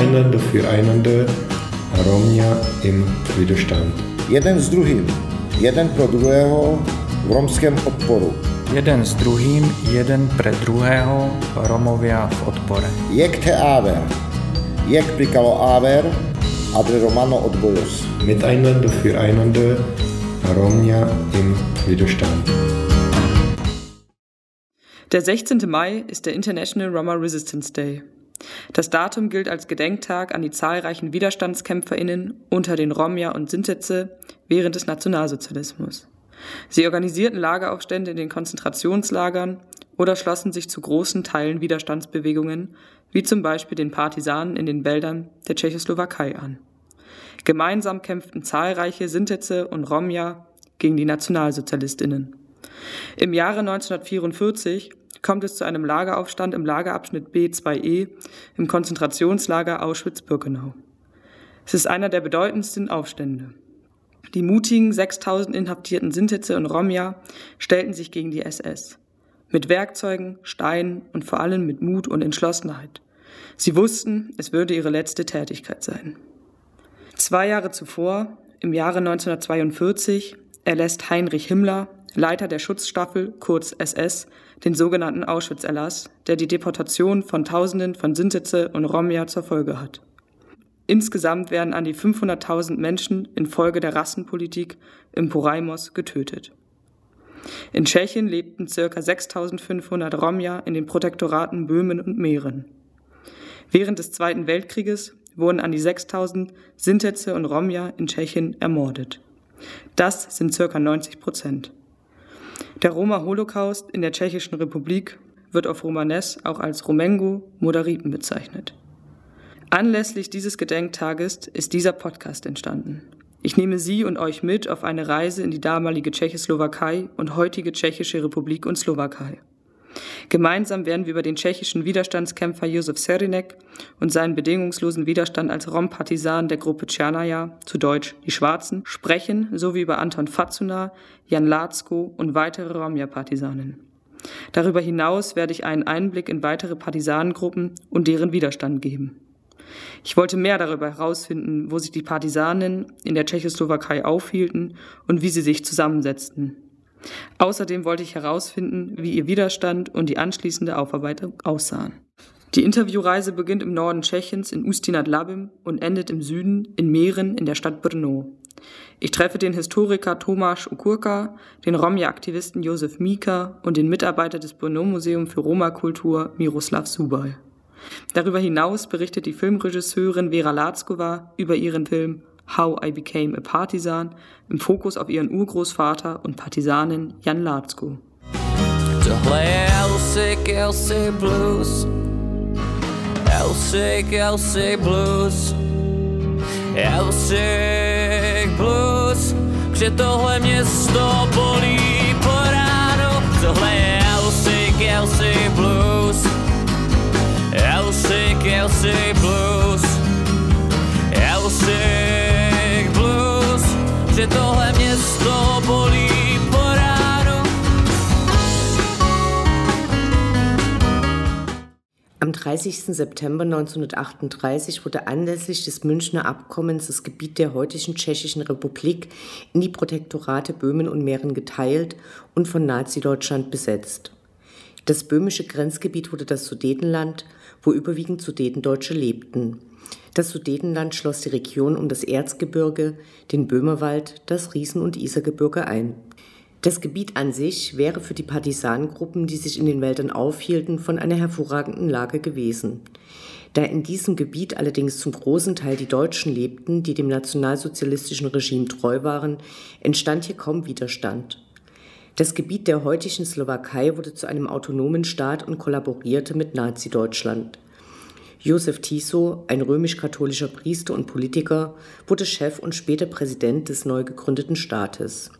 Miteinander, füreinander, Romnia im Widerstand. Jeden s druhým, jeden pro druhého v romském odporu. Jeden s druhým, jeden pre druhého, Romovia v odpore. Jak te áver, jak prikalo áver, adre Romano odbojos. Miteinander, füreinander, Romnia im Widerstand. Der 16. Mai ist der International Roma Resistance Day. Das Datum gilt als Gedenktag an die zahlreichen WiderstandskämpferInnen unter den Romja und Sintetze während des Nationalsozialismus. Sie organisierten Lageraufstände in den Konzentrationslagern oder schlossen sich zu großen Teilen Widerstandsbewegungen, wie zum Beispiel den Partisanen in den Wäldern der Tschechoslowakei an. Gemeinsam kämpften zahlreiche Sintetze und Romja gegen die Nationalsozialistinnen. Im Jahre 1944 kommt es zu einem Lageraufstand im Lagerabschnitt B2E im Konzentrationslager Auschwitz-Birkenau. Es ist einer der bedeutendsten Aufstände. Die mutigen 6000 inhaftierten Sintetze und Romja stellten sich gegen die SS. Mit Werkzeugen, Steinen und vor allem mit Mut und Entschlossenheit. Sie wussten, es würde ihre letzte Tätigkeit sein. Zwei Jahre zuvor, im Jahre 1942, erlässt Heinrich Himmler, Leiter der Schutzstaffel, kurz SS, den sogenannten Auschwitz-Erlass, der die Deportation von Tausenden von Sintetze und Romja zur Folge hat. Insgesamt werden an die 500.000 Menschen infolge der Rassenpolitik im Poraimos getötet. In Tschechien lebten ca. 6.500 Romja in den Protektoraten Böhmen und Mähren. Während des Zweiten Weltkrieges wurden an die 6.000 Sintetze und Romja in Tschechien ermordet. Das sind ca. 90 Prozent. Der Roma-Holocaust in der Tschechischen Republik wird auf Romanes auch als Romengo Moderiten bezeichnet. Anlässlich dieses Gedenktages ist dieser Podcast entstanden. Ich nehme Sie und euch mit auf eine Reise in die damalige Tschechoslowakei und heutige Tschechische Republik und Slowakei. Gemeinsam werden wir über den tschechischen Widerstandskämpfer Josef Serinek und seinen bedingungslosen Widerstand als Rom-Partisan der Gruppe Tschernaya, zu Deutsch die Schwarzen, sprechen, sowie über Anton Fazuna, Jan Latzko und weitere Romja-Partisanen. Darüber hinaus werde ich einen Einblick in weitere Partisanengruppen und deren Widerstand geben. Ich wollte mehr darüber herausfinden, wo sich die Partisanen in der Tschechoslowakei aufhielten und wie sie sich zusammensetzten. Außerdem wollte ich herausfinden, wie ihr Widerstand und die anschließende Aufarbeitung aussahen. Die Interviewreise beginnt im Norden Tschechiens in Ustinat Labim und endet im Süden in Mähren in der Stadt Brno. Ich treffe den Historiker Tomasz Ukurka, den Romja-Aktivisten Josef Mika und den Mitarbeiter des Brno-Museum für Roma-Kultur Miroslav Subal. Darüber hinaus berichtet die Filmregisseurin Vera Latzkova über ihren Film How I Became a Partisan im Fokus auf ihren Urgroßvater und Partisanin Jan Latzko. Elsik, Elsik Blues. Elsik Blues. Že tohle město bolí po ránu. Am 30. September 1938 wurde anlässlich des Münchner Abkommens das Gebiet der heutigen Tschechischen Republik in die Protektorate Böhmen und Mähren geteilt und von Nazi-Deutschland besetzt. Das böhmische Grenzgebiet wurde das Sudetenland, wo überwiegend Sudetendeutsche lebten. Das Sudetenland schloss die Region um das Erzgebirge, den Böhmerwald, das Riesen- und Isergebirge ein. Das Gebiet an sich wäre für die Partisanengruppen, die sich in den Wäldern aufhielten, von einer hervorragenden Lage gewesen. Da in diesem Gebiet allerdings zum großen Teil die Deutschen lebten, die dem nationalsozialistischen Regime treu waren, entstand hier kaum Widerstand. Das Gebiet der heutigen Slowakei wurde zu einem autonomen Staat und kollaborierte mit Nazi-Deutschland. Josef Tiso, ein römisch-katholischer Priester und Politiker, wurde Chef und später Präsident des neu gegründeten Staates.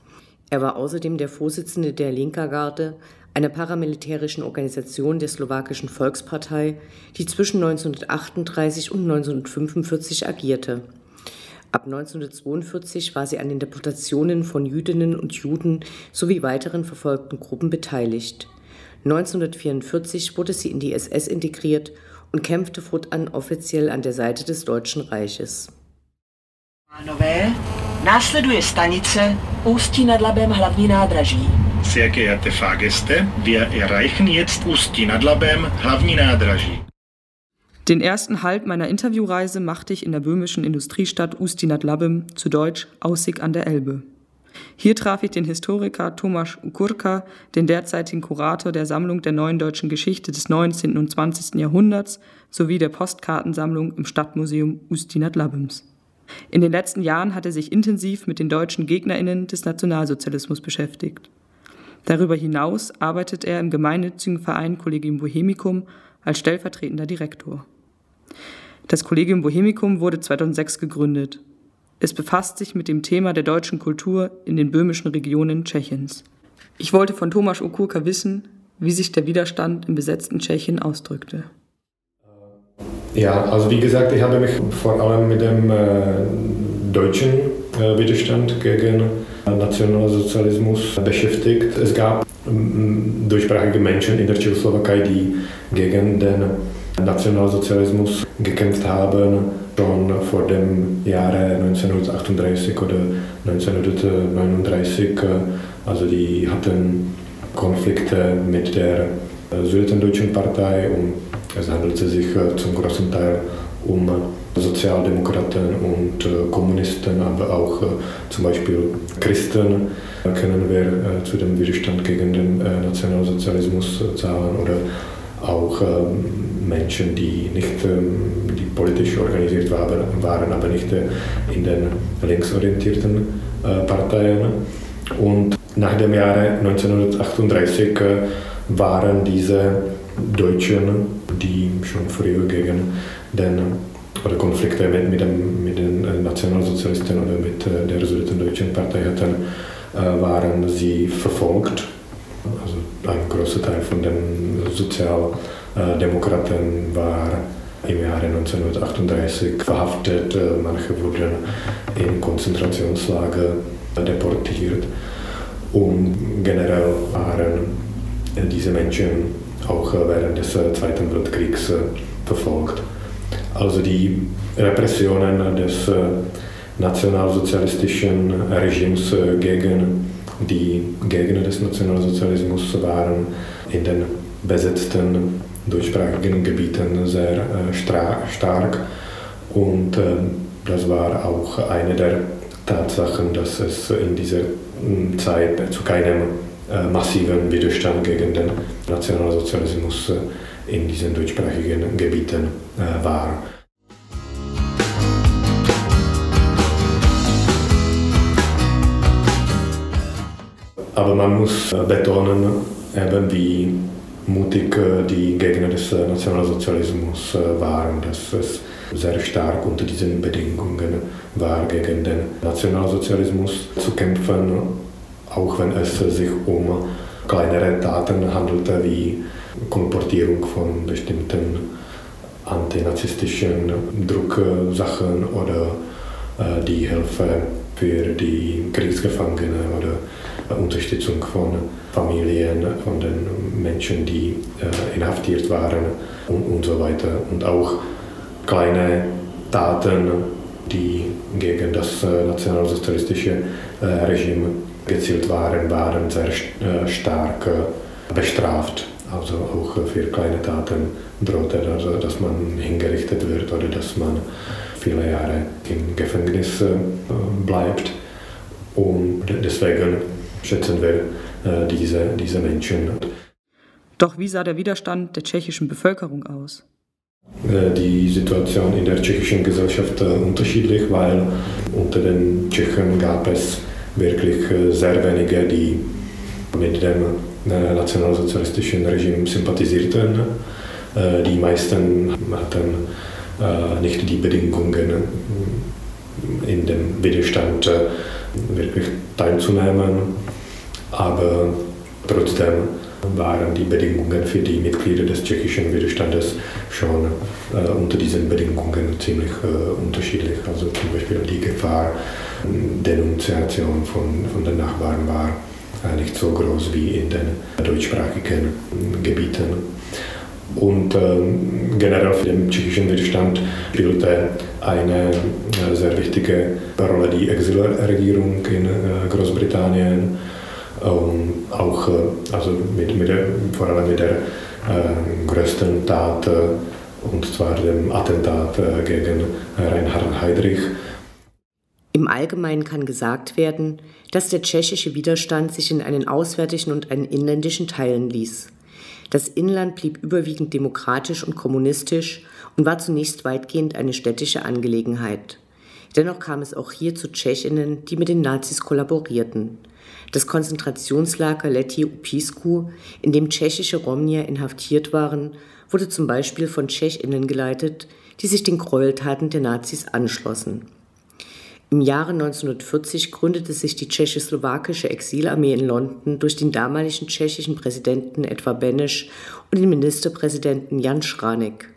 Er war außerdem der Vorsitzende der Linkergarde, einer paramilitärischen Organisation der slowakischen Volkspartei, die zwischen 1938 und 1945 agierte. Ab 1942 war sie an den Deportationen von Jüdinnen und Juden sowie weiteren verfolgten Gruppen beteiligt. 1944 wurde sie in die SS integriert und kämpfte fortan offiziell an der Seite des Deutschen Reiches. Pánové, následuje stanice Ústí nad Labem hlavní nádraží. Sehr geehrte Fahrgäste, wir erreichen jetzt Ústí nad Labem hlavní nádraží. Den ersten Halt meiner Interviewreise machte ich in der böhmischen Industriestadt Ústí nad Labem, zu Deutsch Aussig an der Elbe. Hier traf ich den Historiker Tomasz Ukurka, den derzeitigen Kurator der Sammlung der neuen deutschen Geschichte des 19. und 20. Jahrhunderts sowie der Postkartensammlung im Stadtmuseum Ústí nad Labems. In den letzten Jahren hat er sich intensiv mit den deutschen GegnerInnen des Nationalsozialismus beschäftigt. Darüber hinaus arbeitet er im gemeinnützigen Verein Collegium Bohemicum als stellvertretender Direktor. Das Collegium Bohemicum wurde 2006 gegründet. Es befasst sich mit dem Thema der deutschen Kultur in den böhmischen Regionen Tschechiens. Ich wollte von Tomasz Okurka wissen, wie sich der Widerstand im besetzten Tschechien ausdrückte. Ja, also wie gesagt, ich habe mich vor allem mit dem äh, deutschen äh, Widerstand gegen Nationalsozialismus beschäftigt. Es gab ähm, deutschsprachige Menschen in der Tschechoslowakei, die gegen den Nationalsozialismus gekämpft haben, schon vor dem Jahre 1938 oder 1939. Also die hatten Konflikte mit der Süddeutschen Partei und es handelte sich zum großen Teil um Sozialdemokraten und Kommunisten, aber auch zum Beispiel Christen können wir zu dem Widerstand gegen den Nationalsozialismus zahlen oder auch Menschen, die nicht die politisch organisiert waren, aber nicht in den linksorientierten Parteien. Und nach dem Jahre 1938 waren diese Deutschen, die schon früher gegen den oder Konflikte mit, mit, dem, mit den Nationalsozialisten oder mit der Süddeutschen Partei hatten, waren sie verfolgt. Ein großer Teil von den Sozialdemokraten war im Jahre 1938 verhaftet, manche wurden in Konzentrationslager deportiert und generell waren diese Menschen auch während des Zweiten Weltkriegs verfolgt. Also die Repressionen des nationalsozialistischen Regimes gegen die Gegner des Nationalsozialismus waren in den besetzten deutschsprachigen Gebieten sehr stark und das war auch eine der Tatsachen, dass es in dieser Zeit zu keinem massiven Widerstand gegen den Nationalsozialismus in diesen deutschsprachigen Gebieten war. Aber man muss betonen, eben wie mutig die Gegner des Nationalsozialismus waren, dass es sehr stark unter diesen Bedingungen war, gegen den Nationalsozialismus zu kämpfen, auch wenn es sich um kleinere Taten handelte, wie Kolportierung von bestimmten antinazistischen Drucksachen oder die Hilfe für die Kriegsgefangenen oder Unterstützung von Familien, von den Menschen, die inhaftiert waren und, und so weiter. Und auch kleine Taten, die gegen das nationalsozialistische Regime gezielt waren, waren sehr stark bestraft. Also auch für kleine Taten drohte, also dass man hingerichtet wird oder dass man viele Jahre im Gefängnis bleibt. Und deswegen schätzen wir diese, diese Menschen. Doch wie sah der Widerstand der tschechischen Bevölkerung aus? Die Situation in der tschechischen Gesellschaft unterschiedlich, weil unter den Tschechen gab es wirklich sehr wenige, die mit dem nationalsozialistischen Regime sympathisierten. Die meisten hatten nicht die Bedingungen, in dem Widerstand wirklich teilzunehmen, aber trotzdem waren die Bedingungen für die Mitglieder des tschechischen Widerstandes schon äh, unter diesen Bedingungen ziemlich äh, unterschiedlich. Also zum Beispiel die Gefahr, Denunziation von, von den Nachbarn war äh, nicht so groß wie in den deutschsprachigen Gebieten. Und ähm, generell für den tschechischen Widerstand spielte eine äh, sehr wichtige Rolle die Exilregierung in äh, Großbritannien. Ähm, auch äh, also mit, mit der, vor allem mit der äh, größten Tat, und zwar dem Attentat gegen Reinhard Heydrich. Im Allgemeinen kann gesagt werden, dass der tschechische Widerstand sich in einen auswärtigen und einen inländischen teilen ließ. Das Inland blieb überwiegend demokratisch und kommunistisch und war zunächst weitgehend eine städtische Angelegenheit. Dennoch kam es auch hier zu Tschechinnen, die mit den Nazis kollaborierten. Das Konzentrationslager Leti Upisku, in dem tschechische Romnier inhaftiert waren, wurde zum Beispiel von Tschechinnen geleitet, die sich den Gräueltaten der Nazis anschlossen. Im Jahre 1940 gründete sich die tschechoslowakische Exilarmee in London durch den damaligen tschechischen Präsidenten Edvard Beneš und den Ministerpräsidenten Jan Schranek.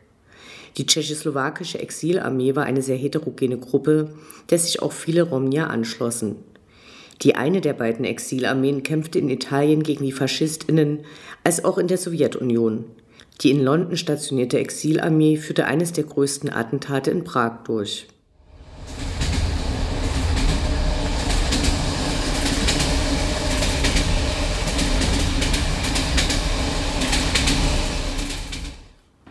Die tschechoslowakische Exilarmee war eine sehr heterogene Gruppe, der sich auch viele Romnier anschlossen. Die eine der beiden Exilarmeen kämpfte in Italien gegen die Faschistinnen, als auch in der Sowjetunion. Die in London stationierte Exilarmee führte eines der größten Attentate in Prag durch.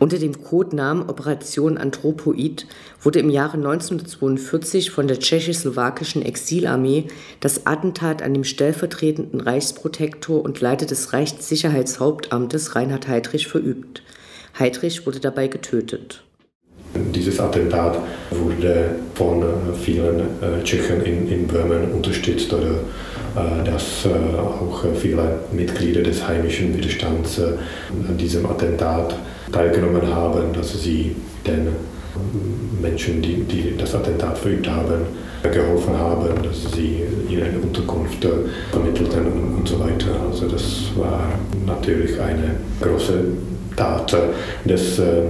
Unter dem Codenamen Operation Anthropoid wurde im Jahre 1942 von der tschechoslowakischen Exilarmee das Attentat an dem stellvertretenden Reichsprotektor und Leiter des Reichssicherheitshauptamtes Reinhard Heydrich verübt. Heydrich wurde dabei getötet. Dieses Attentat wurde von vielen äh, Tschechen in, in Böhmen unterstützt oder äh, dass äh, auch viele Mitglieder des heimischen Widerstands an diesem Attentat teilgenommen haben, dass sie den Menschen, die, die das Attentat verübt haben, geholfen haben, dass sie ihnen Unterkunft vermittelten und so weiter. Also das war natürlich eine große Tat des äh,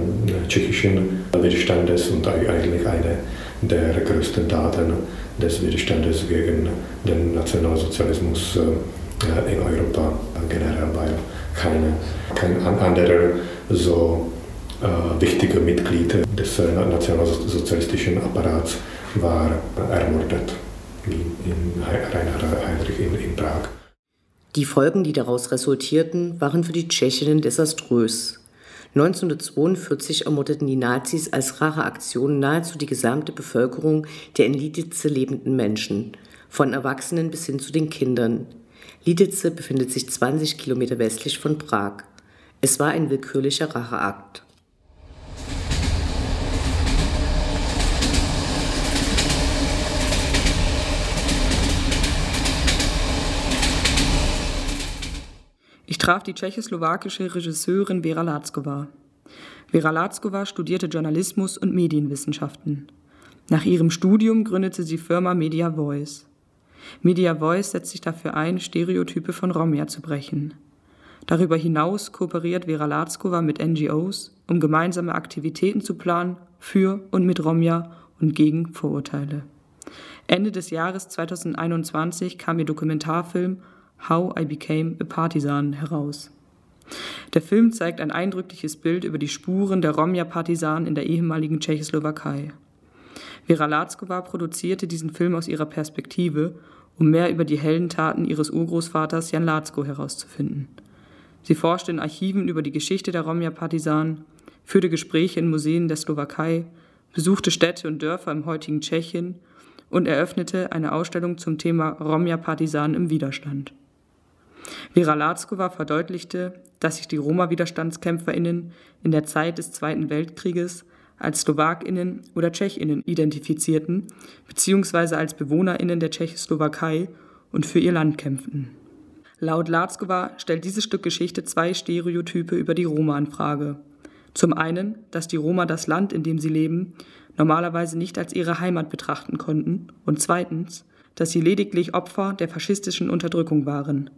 tschechischen Widerstandes und eigentlich eine der größten Taten des Widerstandes gegen den Nationalsozialismus äh, in Europa generell, weil keine, kein anderer so äh, wichtiger Mitglied des äh, nationalsozialistischen Apparats war ermordet, wie in Reinhard Heinrich in, in Prag. Die Folgen, die daraus resultierten, waren für die Tschechinnen desaströs. 1942 ermordeten die Nazis als Racheaktion nahezu die gesamte Bevölkerung der in Lidice lebenden Menschen, von Erwachsenen bis hin zu den Kindern. Lidice befindet sich 20 Kilometer westlich von Prag. Es war ein willkürlicher Racheakt. Ich traf die tschechoslowakische Regisseurin Vera Latzkova. Vera Latzkova studierte Journalismus und Medienwissenschaften. Nach ihrem Studium gründete sie Firma Media Voice. Media Voice setzt sich dafür ein, Stereotype von Romja zu brechen. Darüber hinaus kooperiert Vera Latzkova mit NGOs, um gemeinsame Aktivitäten zu planen für und mit Romja und gegen Vorurteile. Ende des Jahres 2021 kam ihr Dokumentarfilm How I Became a Partisan heraus. Der Film zeigt ein eindrückliches Bild über die Spuren der Romja-Partisanen in der ehemaligen Tschechoslowakei. Vera Latzkova produzierte diesen Film aus ihrer Perspektive, um mehr über die Heldentaten ihres Urgroßvaters Jan Latzko herauszufinden. Sie forschte in Archiven über die Geschichte der Romja-Partisanen, führte Gespräche in Museen der Slowakei, besuchte Städte und Dörfer im heutigen Tschechien und eröffnete eine Ausstellung zum Thema Romja-Partisanen im Widerstand. Vera Latzkova verdeutlichte, dass sich die Roma-WiderstandskämpferInnen in der Zeit des Zweiten Weltkrieges als SlowakInnen oder TschechInnen identifizierten, beziehungsweise als BewohnerInnen der Tschechoslowakei und für ihr Land kämpften. Laut Latzkova stellt dieses Stück Geschichte zwei Stereotype über die Roma in Frage. Zum einen, dass die Roma das Land, in dem sie leben, normalerweise nicht als ihre Heimat betrachten konnten und zweitens, dass sie lediglich Opfer der faschistischen Unterdrückung waren.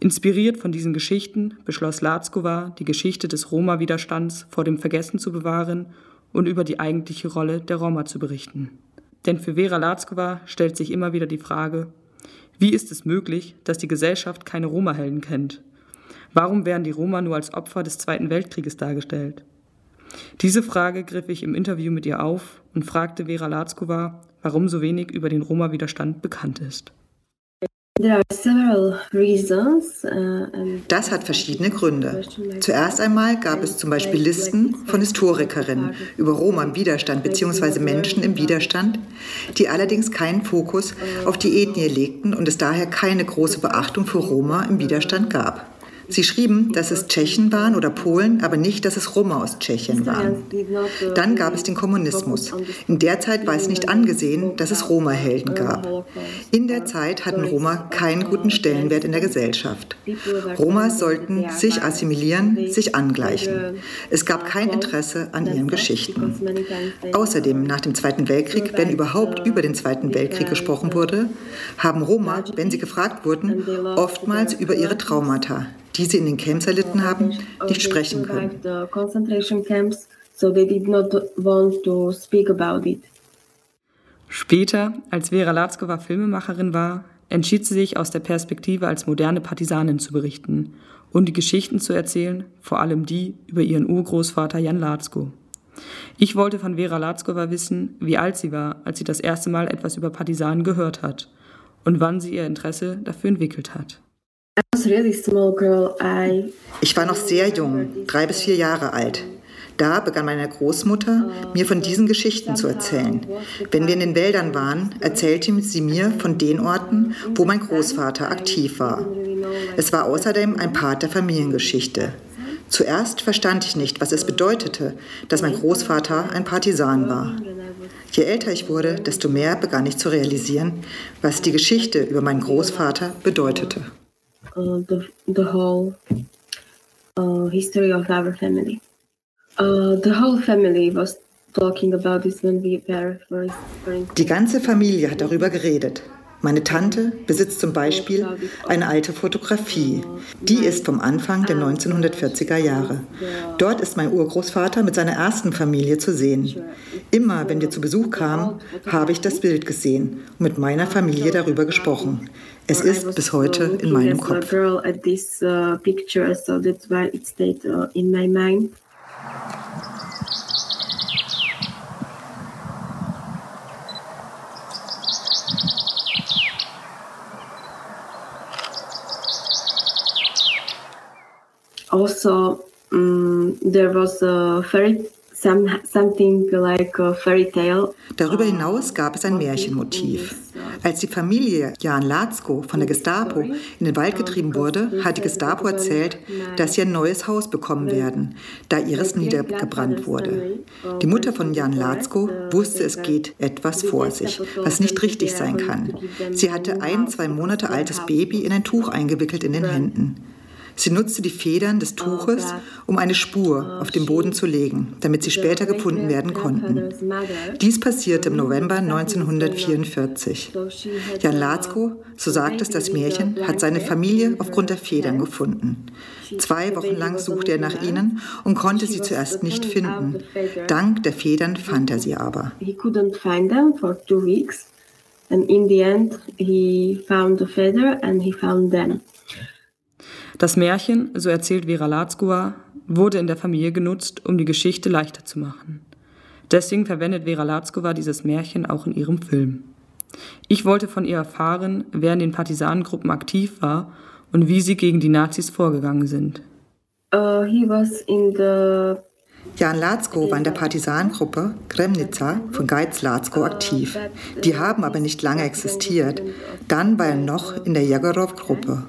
Inspiriert von diesen Geschichten beschloss Latzkova, die Geschichte des Roma-Widerstands vor dem Vergessen zu bewahren und über die eigentliche Rolle der Roma zu berichten. Denn für Vera Latzkova stellt sich immer wieder die Frage, wie ist es möglich, dass die Gesellschaft keine Roma-Helden kennt? Warum werden die Roma nur als Opfer des Zweiten Weltkrieges dargestellt? Diese Frage griff ich im Interview mit ihr auf und fragte Vera Latzkova, warum so wenig über den Roma-Widerstand bekannt ist. Uh, das hat verschiedene Gründe. Zuerst einmal gab es zum Beispiel Listen von Historikerinnen über Roma im Widerstand bzw. Menschen im Widerstand, die allerdings keinen Fokus auf die Ethnie legten und es daher keine große Beachtung für Roma im Widerstand gab. Sie schrieben, dass es Tschechen waren oder Polen, aber nicht, dass es Roma aus Tschechien waren. Dann gab es den Kommunismus. In der Zeit war es nicht angesehen, dass es Roma-Helden gab. In der Zeit hatten Roma keinen guten Stellenwert in der Gesellschaft. Roma sollten sich assimilieren, sich angleichen. Es gab kein Interesse an ihren Geschichten. Außerdem, nach dem Zweiten Weltkrieg, wenn überhaupt über den Zweiten Weltkrieg gesprochen wurde, haben Roma, wenn sie gefragt wurden, oftmals über ihre Traumata, die sie in den Camps erlitten haben, nicht sprechen können. Später, als Vera Latzkova Filmemacherin war, entschied sie sich aus der Perspektive als moderne Partisanin zu berichten und die Geschichten zu erzählen, vor allem die über ihren Urgroßvater Jan Latzko. Ich wollte von Vera Latzkova wissen, wie alt sie war, als sie das erste Mal etwas über Partisanen gehört hat und wann sie ihr Interesse dafür entwickelt hat. Ich war noch sehr jung, drei bis vier Jahre alt. Da begann meine Großmutter, mir von diesen Geschichten zu erzählen. Wenn wir in den Wäldern waren, erzählte sie mir von den Orten, wo mein Großvater aktiv war. Es war außerdem ein Part der Familiengeschichte. Zuerst verstand ich nicht, was es bedeutete, dass mein Großvater ein Partisan war. Je älter ich wurde, desto mehr begann ich zu realisieren, was die Geschichte über meinen Großvater bedeutete. Uh, the, the whole uh, history of our family. Uh, the whole family was talking about this when we were Die ganze Familie hat darüber geredet. Meine Tante besitzt zum Beispiel eine alte Fotografie. Die ist vom Anfang der 1940er Jahre. Dort ist mein Urgroßvater mit seiner ersten Familie zu sehen. Immer, wenn wir zu Besuch kamen, habe ich das Bild gesehen und mit meiner Familie darüber gesprochen. Es ist bis heute in meinem Kopf. also um, there was a fairy some, something like a fairy tale. Darüber hinaus gab es ein Märchenmotiv. Als die Familie Jan Latzko von der Gestapo in den Wald getrieben wurde, hat die Gestapo erzählt, dass sie ein neues Haus bekommen werden, da ihres niedergebrannt wurde. Die Mutter von Jan Latzko wusste, es geht etwas vor sich, was nicht richtig sein kann. Sie hatte ein, zwei Monate altes Baby in ein Tuch eingewickelt in den Händen. Sie nutzte die Federn des Tuches, um eine Spur auf den Boden zu legen, damit sie später gefunden werden konnten. Dies passierte im November 1944. Jan Latzko, so sagt es das Märchen, hat seine Familie aufgrund der Federn gefunden. Zwei Wochen lang suchte er nach ihnen und konnte sie zuerst nicht finden. Dank der Federn fand er sie aber. And in the end, he found the feather and he found them. Das Märchen, so erzählt Vera Latzkova, wurde in der Familie genutzt, um die Geschichte leichter zu machen. Deswegen verwendet Vera Latzkova dieses Märchen auch in ihrem Film. Ich wollte von ihr erfahren, wer in den Partisanengruppen aktiv war und wie sie gegen die Nazis vorgegangen sind. Uh, Jan Latzko war in der Partisanengruppe Kremnica von Geiz Latzko aktiv. Die haben aber nicht lange existiert. Dann war er noch in der Jagorow-Gruppe.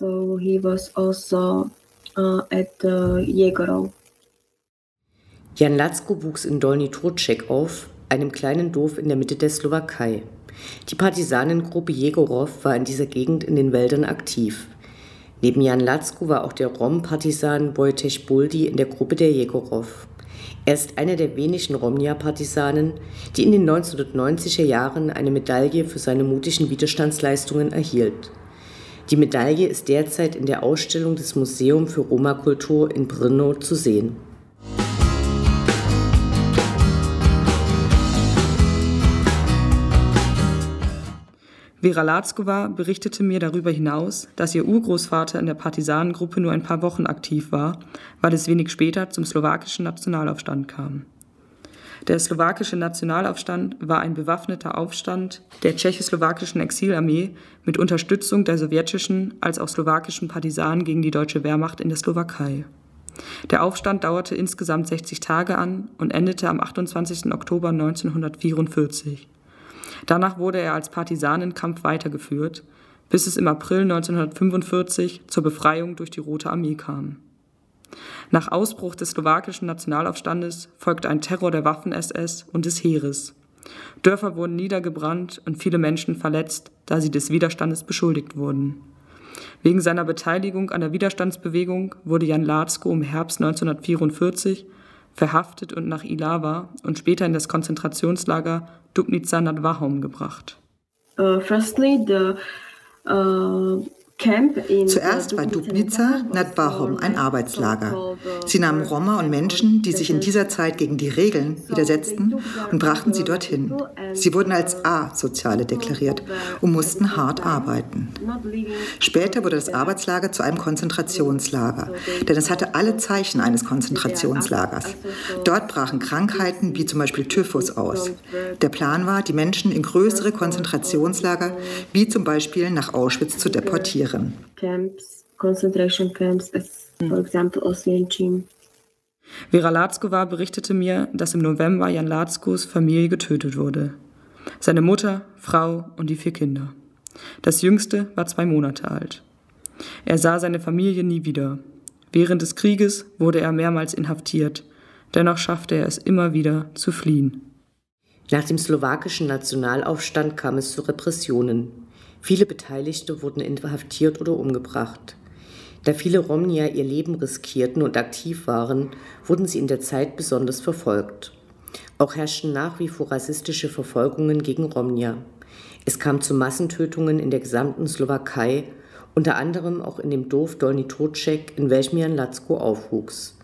So he was also uh, at uh, Jegorov. Jan Latzko wuchs in Dolny Trutschek auf, einem kleinen Dorf in der Mitte der Slowakei. Die Partisanengruppe Jegorov war in dieser Gegend in den Wäldern aktiv. Neben Jan Latzko war auch der Rom-Partisan Wojtek Buldi in der Gruppe der Jegorov. Er ist einer der wenigen Romnia-Partisanen, die in den 1990er Jahren eine Medaille für seine mutigen Widerstandsleistungen erhielt. Die Medaille ist derzeit in der Ausstellung des Museum für Roma-Kultur in Brno zu sehen. Vera Latzkova berichtete mir darüber hinaus, dass ihr Urgroßvater in der Partisanengruppe nur ein paar Wochen aktiv war, weil es wenig später zum slowakischen Nationalaufstand kam. Der slowakische Nationalaufstand war ein bewaffneter Aufstand der tschechoslowakischen Exilarmee mit Unterstützung der sowjetischen als auch slowakischen Partisanen gegen die deutsche Wehrmacht in der Slowakei. Der Aufstand dauerte insgesamt 60 Tage an und endete am 28. Oktober 1944. Danach wurde er als Partisanenkampf weitergeführt, bis es im April 1945 zur Befreiung durch die Rote Armee kam. Nach Ausbruch des slowakischen Nationalaufstandes folgte ein Terror der Waffen-SS und des Heeres. Dörfer wurden niedergebrannt und viele Menschen verletzt, da sie des Widerstandes beschuldigt wurden. Wegen seiner Beteiligung an der Widerstandsbewegung wurde Jan Latzko im Herbst 1944 verhaftet und nach Ilava und später in das Konzentrationslager Dubnica nad Wahom gebracht. Uh, firstly, the uh, Zuerst war Dubnica nad Bahom ein Arbeitslager. Sie nahmen Roma und Menschen, die sich in dieser Zeit gegen die Regeln widersetzten, und brachten sie dorthin. Sie wurden als A-Soziale deklariert und mussten hart arbeiten. Später wurde das Arbeitslager zu einem Konzentrationslager, denn es hatte alle Zeichen eines Konzentrationslagers. Dort brachen Krankheiten wie zum Beispiel Typhus aus. Der Plan war, die Menschen in größere Konzentrationslager wie zum Beispiel nach Auschwitz zu deportieren ihren. Camps, concentration camps, as for example Oswiecim. Vera Latzkova berichtete mir, dass im November Jan Latzkos Familie getötet wurde. Seine Mutter, Frau und die vier Kinder. Das jüngste war zwei Monate alt. Er sah seine Familie nie wieder. Während des Krieges wurde er mehrmals inhaftiert. Dennoch schaffte er es immer wieder zu fliehen. Nach dem slowakischen Nationalaufstand kam es zu Repressionen. Viele Beteiligte wurden inhaftiert oder umgebracht. Da viele Romnier ihr Leben riskierten und aktiv waren, wurden sie in der Zeit besonders verfolgt. Auch herrschten nach wie vor rassistische Verfolgungen gegen Romnier. Es kam zu Massentötungen in der gesamten Slowakei, unter anderem auch in dem Dorf Dolny Tocek, in welchem Jan Latzko aufwuchs.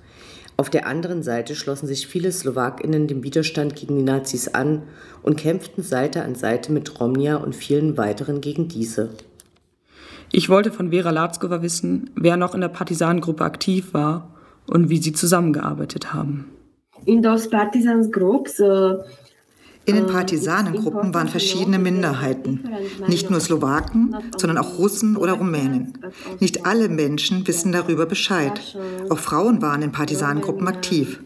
Auf der anderen Seite schlossen sich viele Slowakinnen dem Widerstand gegen die Nazis an und kämpften Seite an Seite mit Romnia und vielen weiteren gegen diese. Ich wollte von Vera Latzkova wissen, wer noch in der Partisanengruppe aktiv war und wie sie zusammengearbeitet haben. In those partisans groups, uh, in den Partisanengruppen waren verschiedene Minderheiten, nicht nur Slowaken, sondern auch Russen oder Rumänen. Nicht alle Menschen wissen darüber Bescheid. Auch Frauen waren in Partisanengruppen aktiv.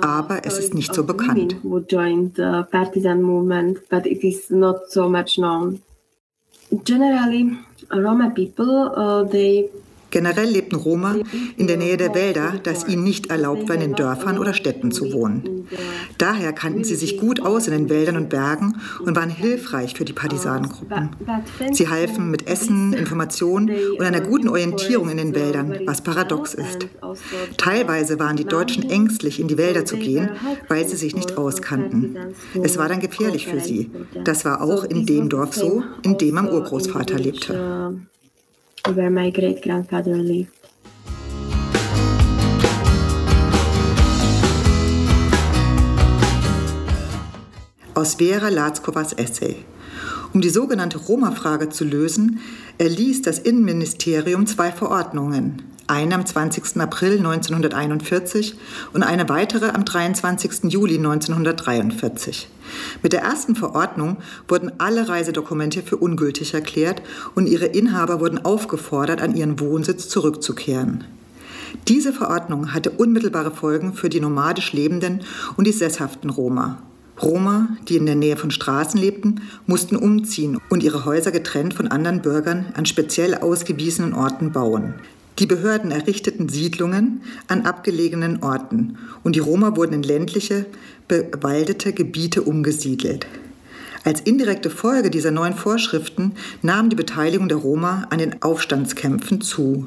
Aber es ist nicht so bekannt. Generally, Roma people, uh, they Generell lebten Roma in der Nähe der Wälder, da es ihnen nicht erlaubt war, in den Dörfern oder Städten zu wohnen. Daher kannten sie sich gut aus in den Wäldern und Bergen und waren hilfreich für die Partisanengruppen. Sie halfen mit Essen, Informationen und einer guten Orientierung in den Wäldern, was paradox ist. Teilweise waren die Deutschen ängstlich, in die Wälder zu gehen, weil sie sich nicht auskannten. Es war dann gefährlich für sie. Das war auch in dem Dorf so, in dem mein Urgroßvater lebte where my great grandfather lived. Aus Vera Latzkovas Essay. Um die sogenannte Roma-Frage zu lösen, erließ das Innenministerium zwei Verordnungen eine am 20. April 1941 und eine weitere am 23. Juli 1943. Mit der ersten Verordnung wurden alle Reisedokumente für ungültig erklärt und ihre Inhaber wurden aufgefordert, an ihren Wohnsitz zurückzukehren. Diese Verordnung hatte unmittelbare Folgen für die nomadisch lebenden und die sesshaften Roma. Roma, die in der Nähe von Straßen lebten, mussten umziehen und ihre Häuser getrennt von anderen Bürgern an speziell ausgewiesenen Orten bauen. Die Behörden errichteten Siedlungen an abgelegenen Orten und die Roma wurden in ländliche, bewaldete Gebiete umgesiedelt. Als indirekte Folge dieser neuen Vorschriften nahm die Beteiligung der Roma an den Aufstandskämpfen zu.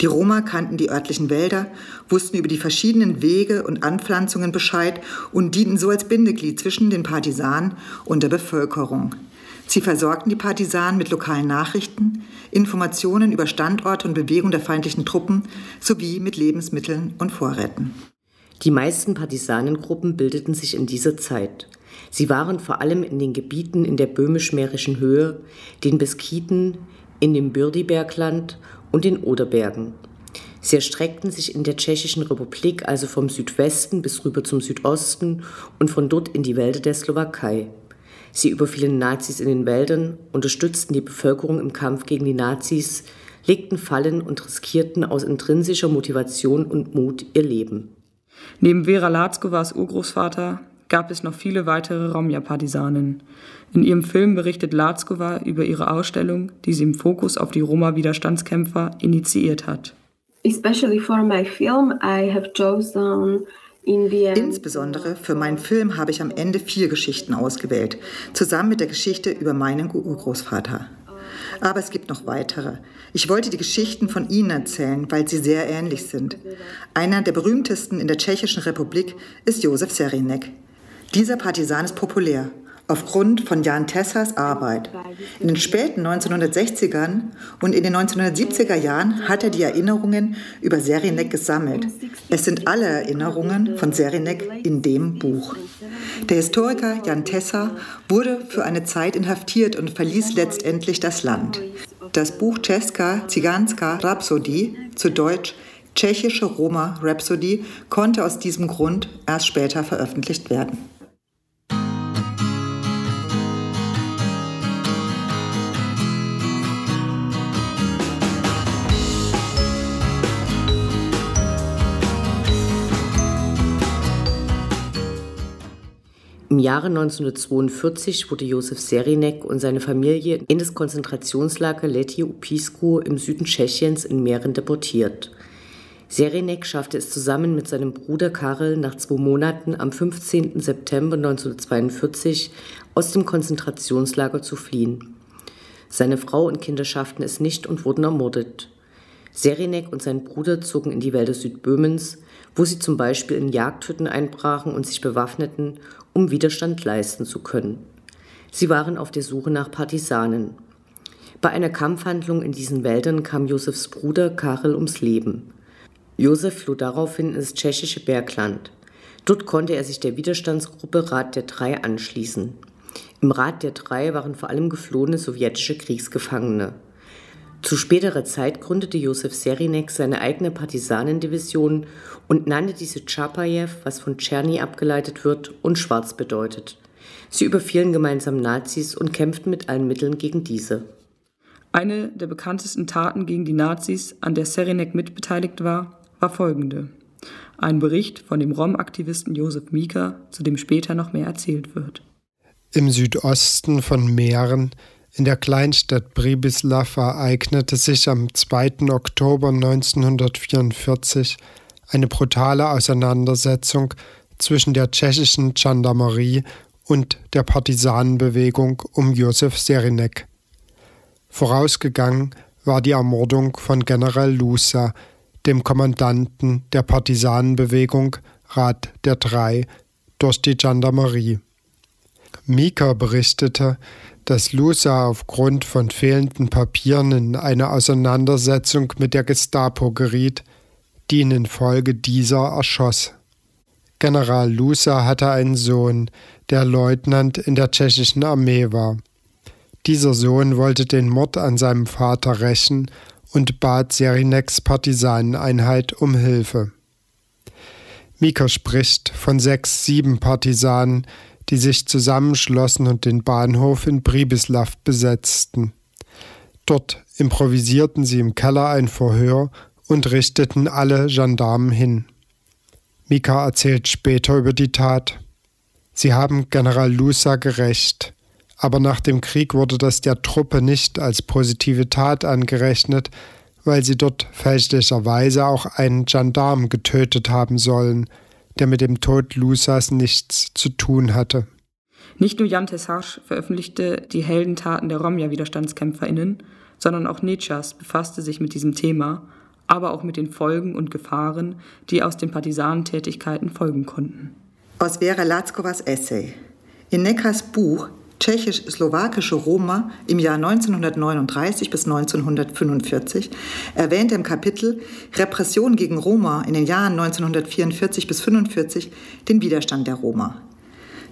Die Roma kannten die örtlichen Wälder, wussten über die verschiedenen Wege und Anpflanzungen Bescheid und dienten so als Bindeglied zwischen den Partisanen und der Bevölkerung. Sie versorgten die Partisanen mit lokalen Nachrichten, Informationen über Standorte und Bewegung der feindlichen Truppen sowie mit Lebensmitteln und Vorräten. Die meisten Partisanengruppen bildeten sich in dieser Zeit. Sie waren vor allem in den Gebieten in der böhmisch-mährischen Höhe, den Beskiden, in dem Bürdibergland und den Oderbergen. Sie erstreckten sich in der Tschechischen Republik also vom Südwesten bis rüber zum Südosten und von dort in die Wälder der Slowakei. Sie überfielen Nazis in den Wäldern, unterstützten die Bevölkerung im Kampf gegen die Nazis, legten Fallen und riskierten aus intrinsischer Motivation und Mut ihr Leben. Neben Vera Latzkovas Urgroßvater gab es noch viele weitere Romja-Partisanen. In ihrem Film berichtet Latzkova über ihre Ausstellung, die sie im Fokus auf die Roma-Widerstandskämpfer initiiert hat. Especially for my film, I have chosen Insbesondere für meinen Film habe ich am Ende vier Geschichten ausgewählt, zusammen mit der Geschichte über meinen Urgroßvater. Aber es gibt noch weitere. Ich wollte die Geschichten von ihnen erzählen, weil sie sehr ähnlich sind. Einer der berühmtesten in der Tschechischen Republik ist Josef Serinek. Dieser Partisan ist populär aufgrund von Jan Tessers Arbeit. In den späten 1960ern und in den 1970er Jahren hat er die Erinnerungen über Serinek gesammelt. Es sind alle Erinnerungen von Serinek in dem Buch. Der Historiker Jan Tesser wurde für eine Zeit inhaftiert und verließ letztendlich das Land. Das Buch Czeska Ziganska Rhapsody, zu Deutsch Tschechische Roma Rhapsody, konnte aus diesem Grund erst später veröffentlicht werden. Im Jahre 1942 wurde Josef Serinek und seine Familie in das Konzentrationslager Leti Upisku im Süden Tschechiens in Mähren deportiert. Serinek schaffte es zusammen mit seinem Bruder Karel nach zwei Monaten am 15. September 1942 aus dem Konzentrationslager zu fliehen. Seine Frau und Kinder schafften es nicht und wurden ermordet. Serinek und sein Bruder zogen in die Wälder Südböhmens, wo sie zum Beispiel in Jagdhütten einbrachen und sich bewaffneten, um Widerstand leisten zu können. Sie waren auf der Suche nach Partisanen. Bei einer Kampfhandlung in diesen Wäldern kam Josefs Bruder Karel ums Leben. Josef floh daraufhin ins tschechische Bergland. Dort konnte er sich der Widerstandsgruppe Rat der Drei anschließen. Im Rat der Drei waren vor allem geflohene sowjetische Kriegsgefangene. Zu späterer Zeit gründete Josef Serinek seine eigene Partisanendivision und nannte diese Tschapajew, was von Tscherny abgeleitet wird und schwarz bedeutet. Sie überfielen gemeinsam Nazis und kämpften mit allen Mitteln gegen diese. Eine der bekanntesten Taten gegen die Nazis, an der Serinek mitbeteiligt war, war folgende. Ein Bericht von dem Rom-Aktivisten Josef Mika, zu dem später noch mehr erzählt wird. Im Südosten von Mähren in der Kleinstadt Pribislav ereignete sich am 2. Oktober 1944 eine brutale Auseinandersetzung zwischen der tschechischen Gendarmerie und der Partisanenbewegung um Josef Serinek. Vorausgegangen war die Ermordung von General Lusa, dem Kommandanten der Partisanenbewegung Rat der Drei, durch die Gendarmerie. Mika berichtete, dass Lusa aufgrund von fehlenden Papieren in eine Auseinandersetzung mit der Gestapo geriet, die ihn infolge dieser erschoss. General Lusa hatte einen Sohn, der Leutnant in der tschechischen Armee war. Dieser Sohn wollte den Mord an seinem Vater rächen und bat Serineks Partisaneneinheit um Hilfe. Mika spricht von sechs, sieben Partisanen, die sich zusammenschlossen und den Bahnhof in Pribislav besetzten. Dort improvisierten sie im Keller ein Verhör und richteten alle Gendarmen hin. Mika erzählt später über die Tat. Sie haben General Lusa gerecht, aber nach dem Krieg wurde das der Truppe nicht als positive Tat angerechnet, weil sie dort fälschlicherweise auch einen Gendarm getötet haben sollen, der mit dem Tod Lusas nichts zu tun hatte. Nicht nur Jan Tessarsch veröffentlichte die Heldentaten der Romja-WiderstandskämpferInnen, sondern auch Nechas befasste sich mit diesem Thema, aber auch mit den Folgen und Gefahren, die aus den Partisanentätigkeiten folgen konnten. Aus Vera Latzkovas Essay. In Neckars Buch tschechisch-slowakische Roma im Jahr 1939 bis 1945 erwähnt im Kapitel Repression gegen Roma in den Jahren 1944 bis 1945 den Widerstand der Roma.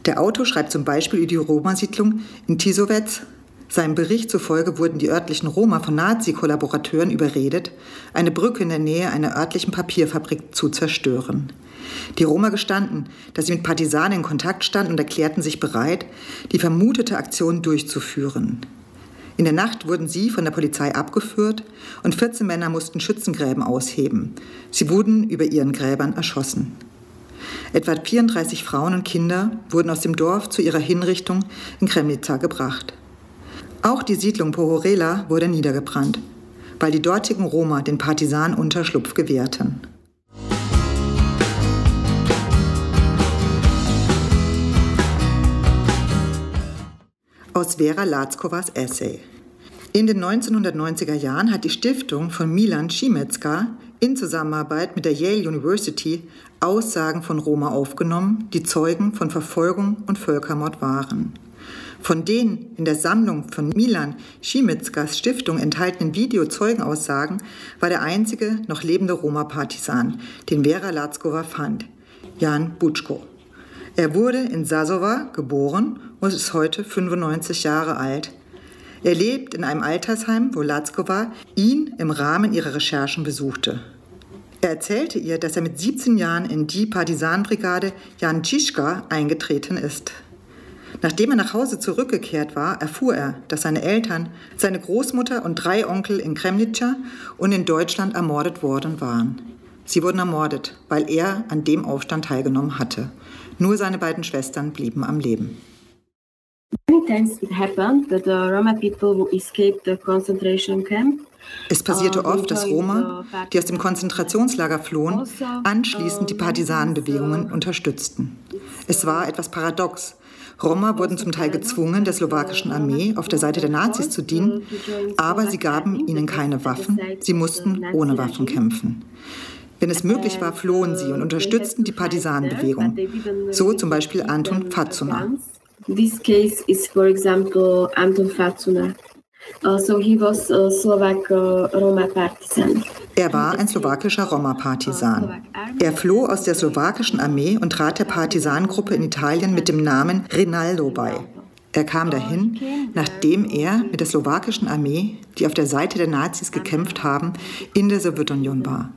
Der Autor schreibt zum Beispiel über die Roma-Siedlung in Tisovec. Seinem Bericht zufolge wurden die örtlichen Roma von Nazi-Kollaborateuren überredet, eine Brücke in der Nähe einer örtlichen Papierfabrik zu zerstören. Die Roma gestanden, dass sie mit Partisanen in Kontakt standen und erklärten sich bereit, die vermutete Aktion durchzuführen. In der Nacht wurden sie von der Polizei abgeführt und 14 Männer mussten Schützengräben ausheben. Sie wurden über ihren Gräbern erschossen. Etwa 34 Frauen und Kinder wurden aus dem Dorf zu ihrer Hinrichtung in Kremnica gebracht. Auch die Siedlung Pohorela wurde niedergebrannt, weil die dortigen Roma den Partisanen Unterschlupf gewährten. Aus Vera Latzkovas Essay. In den 1990er Jahren hat die Stiftung von Milan Schimetska in Zusammenarbeit mit der Yale University Aussagen von Roma aufgenommen, die Zeugen von Verfolgung und Völkermord waren. Von den in der Sammlung von Milan Schimitskas Stiftung enthaltenen Videozeugenaussagen war der einzige noch lebende Roma-Partisan, den Vera Latzkova fand, Jan Butschko. Er wurde in Sasova geboren und ist heute 95 Jahre alt. Er lebt in einem Altersheim, wo Latzkova ihn im Rahmen ihrer Recherchen besuchte. Er erzählte ihr, dass er mit 17 Jahren in die Partisanenbrigade Jan Tschischka eingetreten ist. Nachdem er nach Hause zurückgekehrt war, erfuhr er, dass seine Eltern, seine Großmutter und drei Onkel in Kremnica und in Deutschland ermordet worden waren. Sie wurden ermordet, weil er an dem Aufstand teilgenommen hatte. Nur seine beiden Schwestern blieben am Leben. Es passierte uh, oft, dass Roma, die aus dem Konzentrationslager flohen, also, anschließend die Partisanenbewegungen unterstützten. Es war etwas paradox. Roma wurden zum Teil gezwungen, der slowakischen Armee auf der Seite der Nazis zu dienen, aber sie gaben ihnen keine Waffen, sie mussten ohne Waffen kämpfen. Wenn es möglich war, flohen sie und unterstützten die Partisanenbewegung. So zum Beispiel Anton Fazuna. This case is, for example, Anton Fazuna. Uh, so he was a Slovak uh, Roma partisan. Er war ein slowakischer Roma-Partisan. Er floh aus der slowakischen Armee und trat der Partisanengruppe in Italien mit dem Namen Rinaldo bei. Er kam dahin, nachdem er mit der slowakischen Armee, die auf der Seite der Nazis gekämpft haben, in der Sowjetunion war.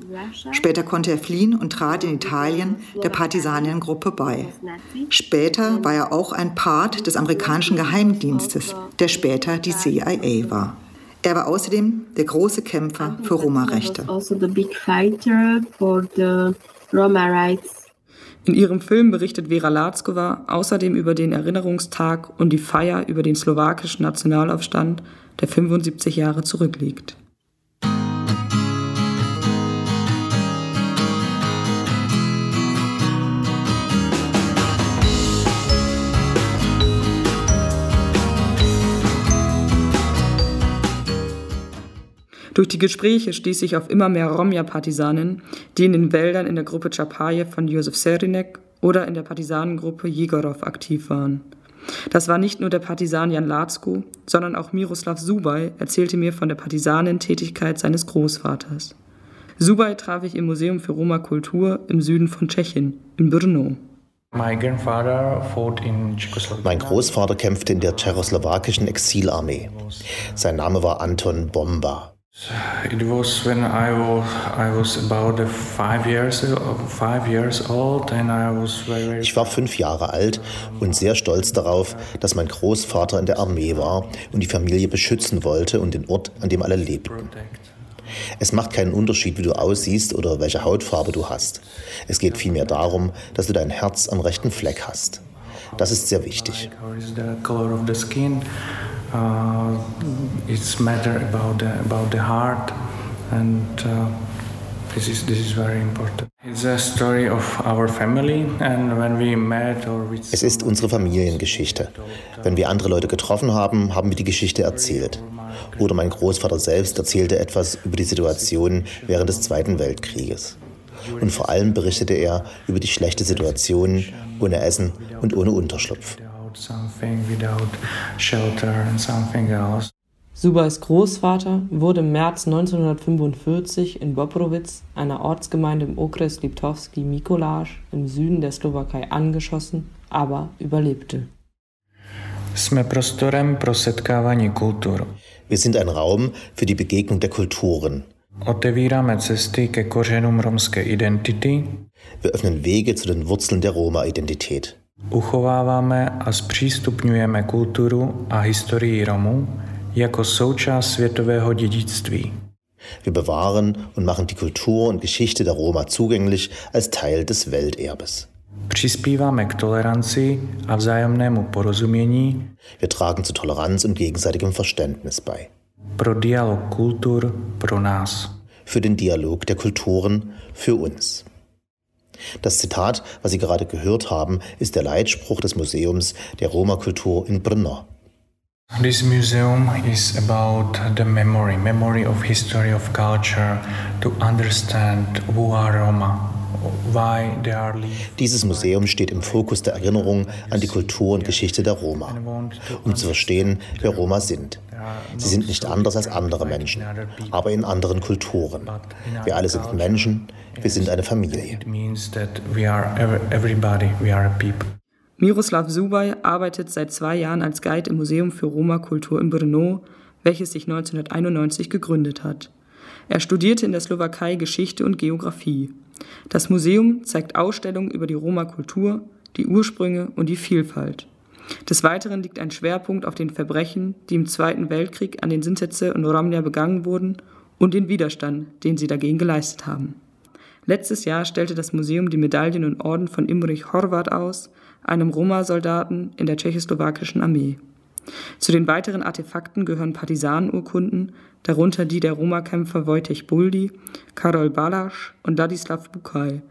Später konnte er fliehen und trat in Italien der Partisanengruppe bei. Später war er auch ein Part des amerikanischen Geheimdienstes, der später die CIA war. Er war außerdem der große Kämpfer für Roma-Rechte. In ihrem Film berichtet Vera Latzkova außerdem über den Erinnerungstag und die Feier über den slowakischen Nationalaufstand, der 75 Jahre zurückliegt. Durch die Gespräche stieß ich auf immer mehr Romja-Partisanen, die in den Wäldern in der Gruppe Chapaje von Josef Serinek oder in der Partisanengruppe Jegorov aktiv waren. Das war nicht nur der Partisan Jan Latzko, sondern auch Miroslav Subaj erzählte mir von der Partisanentätigkeit seines Großvaters. Subaj traf ich im Museum für Roma Kultur im Süden von Tschechien, in Brno. Mein Großvater kämpfte in der tschechoslowakischen Exilarmee. Sein Name war Anton Bomba. It was when I was, I was about five years, five years old and I was very, Ich war fünf Jahre alt und sehr stolz darauf, dass mein Großvater in der Armee war und die Familie beschützen wollte und den Ort, an dem alle lebten. Es macht keinen Unterschied, wie du aussiehst oder welche Hautfarbe du hast. Es geht vielmehr darum, dass du dein Herz am rechten Fleck hast. Das ist sehr wichtig. Uh, Es ist unsere Familiengeschichte. Wenn wir andere Leute getroffen haben, haben wir die Geschichte erzählt. Oder mein Großvater selbst erzählte etwas über die Situation während des Zweiten Weltkrieges. Und vor allem berichtete er über die schlechte Situation ohne Essen und ohne Unterschlupf. Subais Großvater wurde im März 1945 in Bobrowitz, einer Ortsgemeinde im Okres Liptovský Mikuláš im Süden der Slowakei, angeschossen aber überlebte. Wir sind ein Raum für die Begegnung der Kulturen. Otevíráme cesty ke kořenům romské identity. Wir öffnen Wege zu den Wurzeln der Roma-Identität. Uchováváme a zpřístupňujeme kulturu a historii Romů jako součást světového dědictví. Wir bewahren und machen die Kultur und Geschichte der Roma zugänglich als Teil des Welterbes. Přispíváme k toleranci a vzájemnému porozumění. Wir tragen zu Toleranz und gegenseitigem Verständnis bei. Pro dialog kultur pro nás. Für den Dialog der Kulturen für uns. Das Zitat, was Sie gerade gehört haben, ist der Leitspruch des Museums der Roma-Kultur in Brno. This museum is about the memory, memory of history of culture, to understand who are Roma, Dieses Museum steht im Fokus der Erinnerung an die Kultur und Geschichte der Roma, um zu verstehen, wer Roma sind. Sie sind nicht anders als andere Menschen, aber in anderen Kulturen. Wir alle sind Menschen, wir sind eine Familie. It means that we are everybody, we are a people. Miroslav Subaj arbeitet seit zwei Jahren als Guide im Museum für Roma-Kultur in Brno, welches sich 1991 gegründet hat. Er studierte in der Slowakei Geschichte und Geographie. Das Museum zeigt Ausstellungen über die Roma-Kultur, die Ursprünge und die Vielfalt. Des Weiteren liegt ein Schwerpunkt auf den Verbrechen, die im Zweiten Weltkrieg an den Sintetze und Romnia begangen wurden und den Widerstand, den sie dagegen geleistet haben. Letztes Jahr stellte das Museum die Medaillen und Orden von Imrich Horvath aus, einem Roma-Soldaten in der tschechoslowakischen Armee. Zu den weiteren Artefakten gehören Partisanenurkunden, darunter die der Roma-Kämpfer Wojtek Buldi, Karol Balasch und Ladislav Bukaj,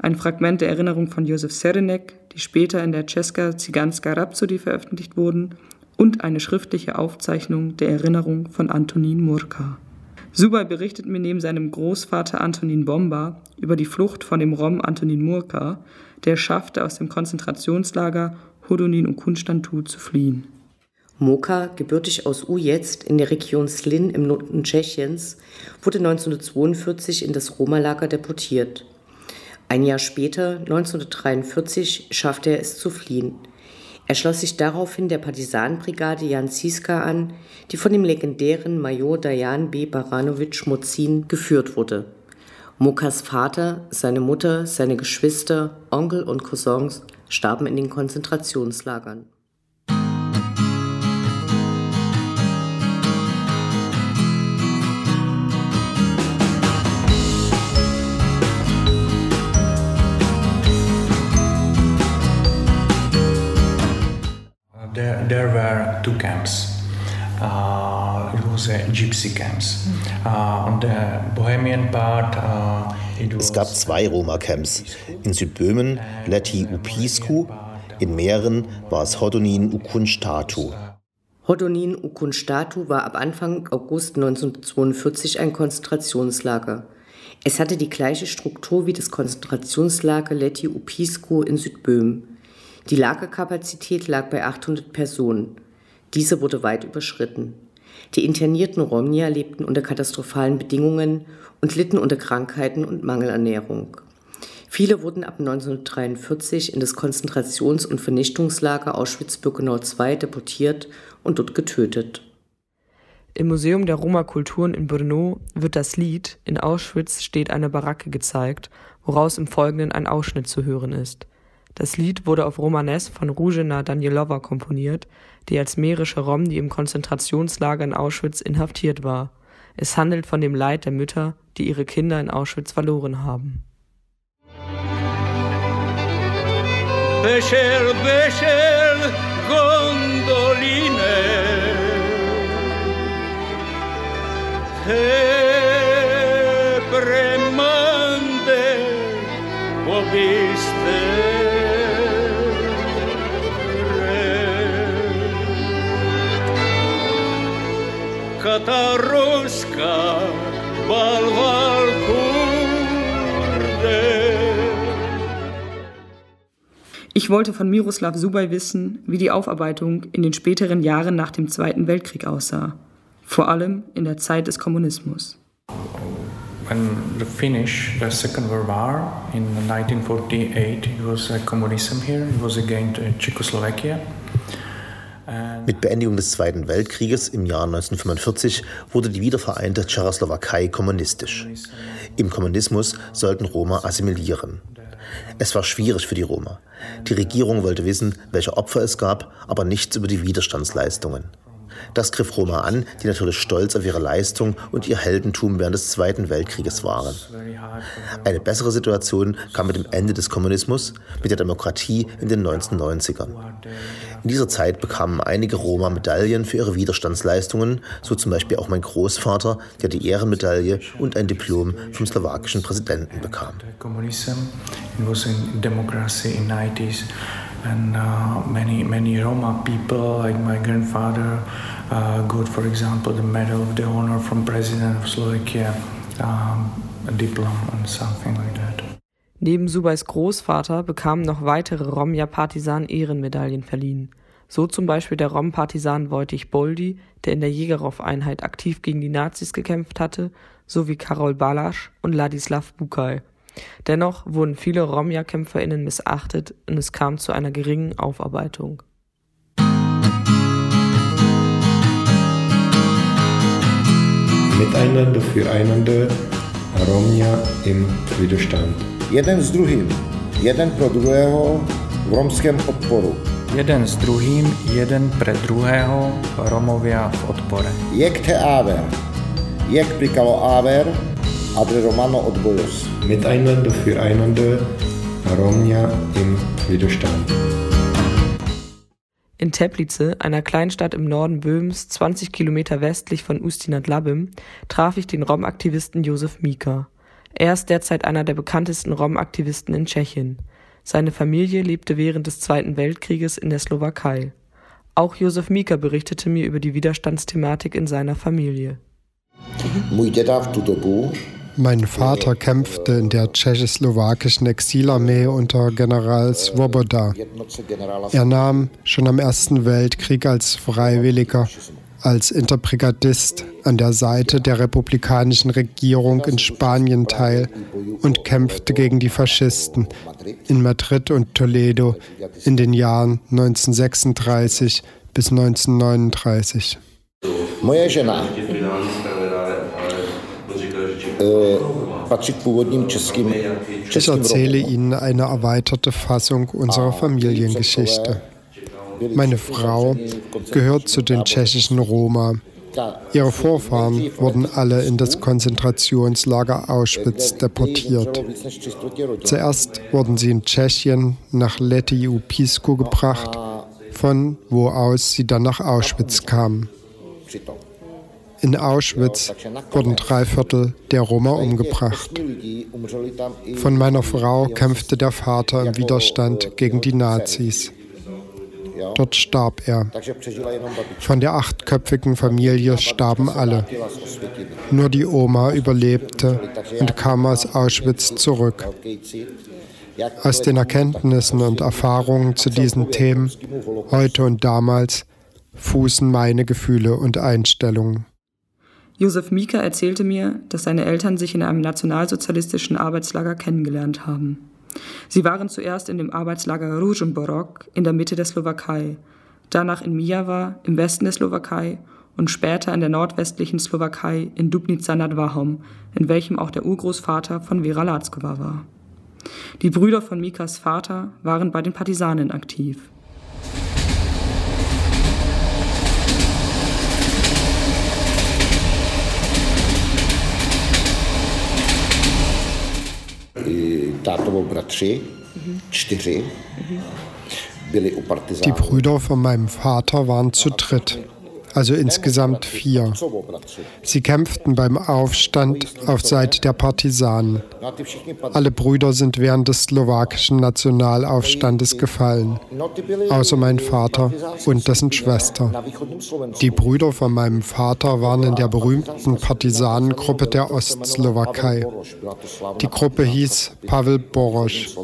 ein Fragment der Erinnerung von Josef Serenek, die später in der Czeska Ziganska Rhapsody veröffentlicht wurden, und eine schriftliche Aufzeichnung der Erinnerung von Antonin Murka. Subay berichtet mir neben seinem Großvater Antonin Bomba über die Flucht von dem Rom Antonin Murka, der schaffte, aus dem Konzentrationslager Hodonin und Kunstantu zu fliehen. Moka, gebürtig aus Ujezd in der Region Slin im Norden Tschechiens, wurde 1942 in das Roma-Lager deportiert. Ein Jahr später, 1943, schaffte er es zu fliehen. Er schloss sich daraufhin der Partisanenbrigade Jan Ziska an, die von dem legendären Major Dajan B. Baranovic Mozin geführt wurde. Mokas Vater, seine Mutter, seine Geschwister, Onkel und Cousins starben in den Konzentrationslagern. Two camps. Uh, it was a gypsy camps. Uh, on the Bohemian part, uh, it was Es gab zwei Roma-Camps. In Südböhmen Leti Upisku, in Mähren war es Hodonin Ukunstatu. Hodonin Ukunstatu war ab Anfang August 1942 ein Konzentrationslager. Es hatte die gleiche Struktur wie das Konzentrationslager Leti Upisku in Südböhmen. Die Lagerkapazität lag bei 800 Personen. Diese wurde weit überschritten. Die internierten Romnia lebten unter katastrophalen Bedingungen und litten unter Krankheiten und Mangelernährung. Viele wurden ab 1943 in das Konzentrations- und Vernichtungslager Auschwitz-Birkenau II deportiert und dort getötet. Im Museum der Roma-Kulturen in Brno wird das Lied In Auschwitz steht eine Baracke gezeigt, woraus im Folgenden ein Ausschnitt zu hören ist. Das Lied wurde auf Romanes von Ruzena Danielova komponiert, die als mährische Rom, die im Konzentrationslager in Auschwitz inhaftiert war. Es handelt von dem Leid der Mütter, die ihre Kinder in Auschwitz verloren haben. Becher, becher, gondoline Te Kataruska, balval Ich wollte von Miroslav Subaj wissen, wie die Aufarbeitung in den späteren Jahren nach dem Zweiten Weltkrieg aussah, vor allem in der Zeit des Kommunismus. when the finish the Second World War in 1948, it was a communism here. It was against Czechoslovakia. Mit Beendigung des Zweiten Weltkrieges im Jahr 1945 wurde die wiedervereinte Tschechoslowakei kommunistisch. Im Kommunismus sollten Roma assimilieren. Es war schwierig für die Roma. Die Regierung wollte wissen, welche Opfer es gab, aber nichts über die Widerstandsleistungen. Das griff Roma an, die natürlich stolz auf ihre Leistung und ihr Heldentum während des Zweiten Weltkrieges waren. Eine bessere Situation kam mit dem Ende des Kommunismus, mit der Demokratie in den 1990ern. In dieser Zeit bekamen einige Roma Medaillen für ihre Widerstandsleistungen, so zum Beispiel auch mein Großvater, der die Ehrenmedaille und ein Diplom vom slowakischen Präsidenten bekam. And uh, many many Roma people, like my grandfather, uh, got, for example, the Medal of the Honor from President of Slovakia, um, a diploma and something like that. Neben Subais Großvater bekamen noch weitere Romja-Partisanen Ehrenmedaillen verliehen. So zum Beispiel der Rom-Partisan Wojtich Boldi, der in der Jägerow-Einheit aktiv gegen die Nazis gekämpft hatte, sowie Karol Balasch und Ladislav Bukaj. Dennoch wurden viele Romja-KämpferInnen missachtet und es kam zu einer geringen Aufarbeitung. Miteinander, füreinander, Romja im Widerstand. Jeden s druhým, jeden pro druhého v romském odporu. Jeden s druhým, jeden pre druhého, Romovia v odpore. Jak te áver, jak prikalo áver, adre Romano odbojos. Miteinander, füreinander, Romja im Widerstand. In Teplice, einer Kleinstadt im Norden Böhmens, 20 Kilometer westlich von Ustinat Labem, traf ich den Rom-Aktivisten Josef Mika. Er ist derzeit einer der bekanntesten Rom-Aktivisten in Tschechien. Seine Familie lebte während des Zweiten Weltkrieges in der Slowakei. Auch Josef Mika berichtete mir über die Widerstandsthematik in seiner Familie. Mein Vater kämpfte in der tschechoslowakischen Exilarmee unter General Svoboda. Er nahm schon am Ersten Weltkrieg als Freiwilliger, als Interbrigadist an der Seite der republikanischen Regierung in Spanien teil und kämpfte gegen die Faschisten in Madrid und Toledo in den Jahren 1936 bis 1939. Moje žena ich erzähle Ihnen eine erweiterte Fassung unserer Familiengeschichte. Meine Frau gehört zu den tschechischen Roma. Ihre Vorfahren wurden alle in das Konzentrationslager Auschwitz deportiert. Zuerst wurden sie in Tschechien nach Letiu Pisku gebracht, von wo aus sie dann nach Auschwitz kamen. In Auschwitz wurden drei Viertel der Roma umgebracht. Von meiner Frau kämpfte der Vater im Widerstand gegen die Nazis. Dort starb er. Von der achtköpfigen Familie starben alle. Nur die Oma überlebte und kam aus Auschwitz zurück. Aus den Erkenntnissen und Erfahrungen zu diesen Themen, heute und damals, fußen meine Gefühle und Einstellungen. Josef Mika erzählte mir, dass seine Eltern sich in einem nationalsozialistischen Arbeitslager kennengelernt haben. Sie waren zuerst in dem Arbeitslager Ruzhenborok in der Mitte der Slowakei, danach in Mijava im Westen der Slowakei und später in der nordwestlichen Slowakei in Dubnica nad Wahom, in welchem auch der Urgroßvater von Vera Latzkova war. Die Brüder von Mikas Vater waren bei den Partisanen aktiv. Tátovo bratři, čtyři, byli u partizánů. Die Brüder von meinem Vater waren zu dritt also insgesamt vier. Sie kämpften beim Aufstand auf Seite der Partisanen. Alle Brüder sind während des slowakischen Nationalaufstandes gefallen, außer mein Vater und dessen Schwester. Die Brüder von meinem Vater waren in der berühmten Partisanengruppe der Ostslowakei. Die Gruppe hieß Pavel Borosch.